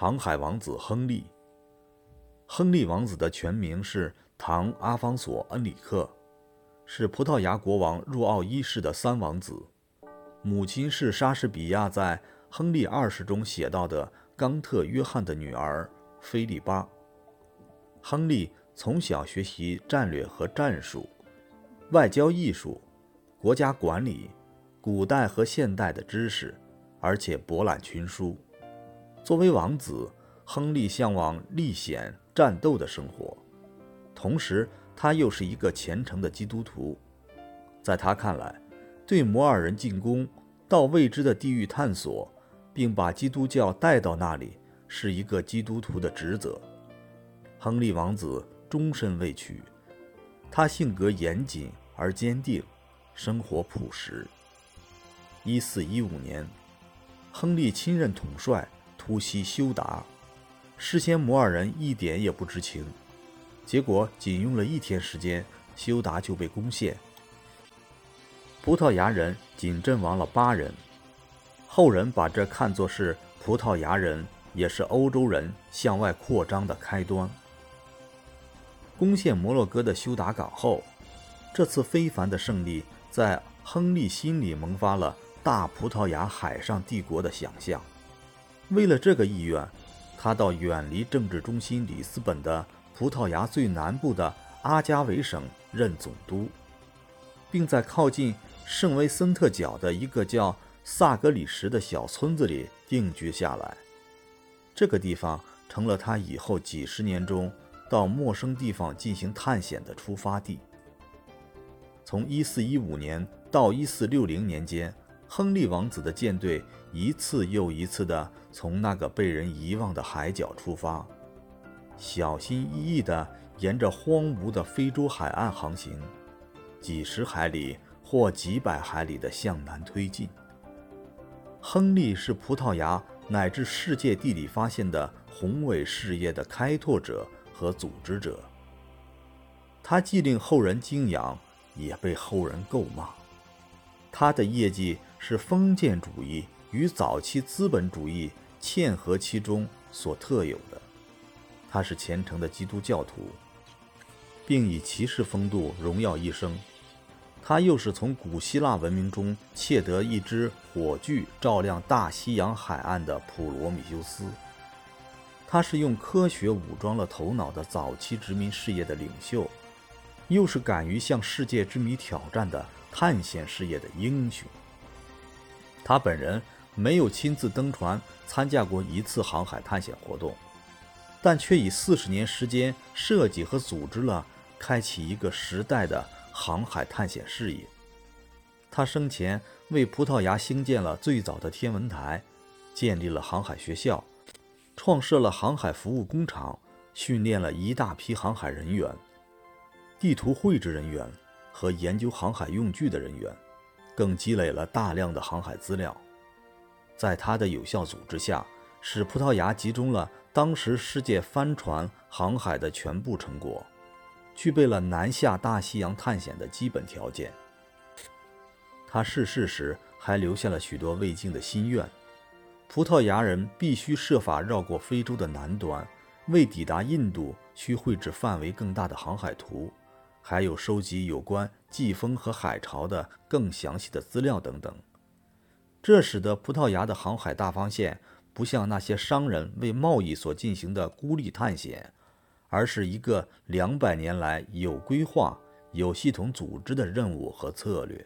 航海王子亨利。亨利王子的全名是唐·阿方索·恩里克，是葡萄牙国王若奥一世的三王子。母亲是莎士比亚在《亨利二世》中写到的冈特·约翰的女儿菲利巴。亨利从小学习战略和战术、外交艺术、国家管理、古代和现代的知识，而且博览群书。作为王子，亨利向往历险战斗的生活，同时他又是一个虔诚的基督徒。在他看来，对摩尔人进攻，到未知的地域探索，并把基督教带到那里，是一个基督徒的职责。亨利王子终身未娶，他性格严谨而坚定，生活朴实。一四一五年，亨利亲任统帅，突袭休达，事先摩尔人一点也不知情，结果仅用了一天时间，休达就被攻陷。葡萄牙人仅阵亡了八人，后人把这看作是葡萄牙人也是欧洲人向外扩张的开端。攻陷摩洛哥的休达港后，这次非凡的胜利在亨利心里萌发了大葡萄牙海上帝国的想象。为了这个意愿，他到远离政治中心里斯本的葡萄牙最南部的阿加维省任总督，并在靠近。圣维森特角的一个叫萨格里什的小村子里定居下来，这个地方成了他以后几十年中到陌生地方进行探险的出发地。从1415年到1460年间，亨利王子的舰队一次又一次地从那个被人遗忘的海角出发，小心翼翼地沿着荒芜的非洲海岸航行，几十海里。或几百海里的向南推进。亨利是葡萄牙乃至世界地理发现的宏伟事业的开拓者和组织者。他既令后人敬仰，也被后人诟骂。他的业绩是封建主义与早期资本主义嵌合其中所特有的。他是虔诚的基督教徒，并以骑士风度荣耀一生。他又是从古希腊文明中窃得一支火炬照亮大西洋海岸的普罗米修斯。他是用科学武装了头脑的早期殖民事业的领袖，又是敢于向世界之谜挑战的探险事业的英雄。他本人没有亲自登船参加过一次航海探险活动，但却以四十年时间设计和组织了开启一个时代的。航海探险事业，他生前为葡萄牙兴建了最早的天文台，建立了航海学校，创设了航海服务工厂，训练了一大批航海人员、地图绘制人员和研究航海用具的人员，更积累了大量的航海资料。在他的有效组织下，使葡萄牙集中了当时世界帆船航海的全部成果。具备了南下大西洋探险的基本条件。他逝世时还留下了许多未尽的心愿：葡萄牙人必须设法绕过非洲的南端，为抵达印度需绘制范围更大的航海图，还有收集有关季风和海潮的更详细的资料等等。这使得葡萄牙的航海大方线不像那些商人为贸易所进行的孤立探险。而是一个两百年来有规划、有系统组织的任务和策略。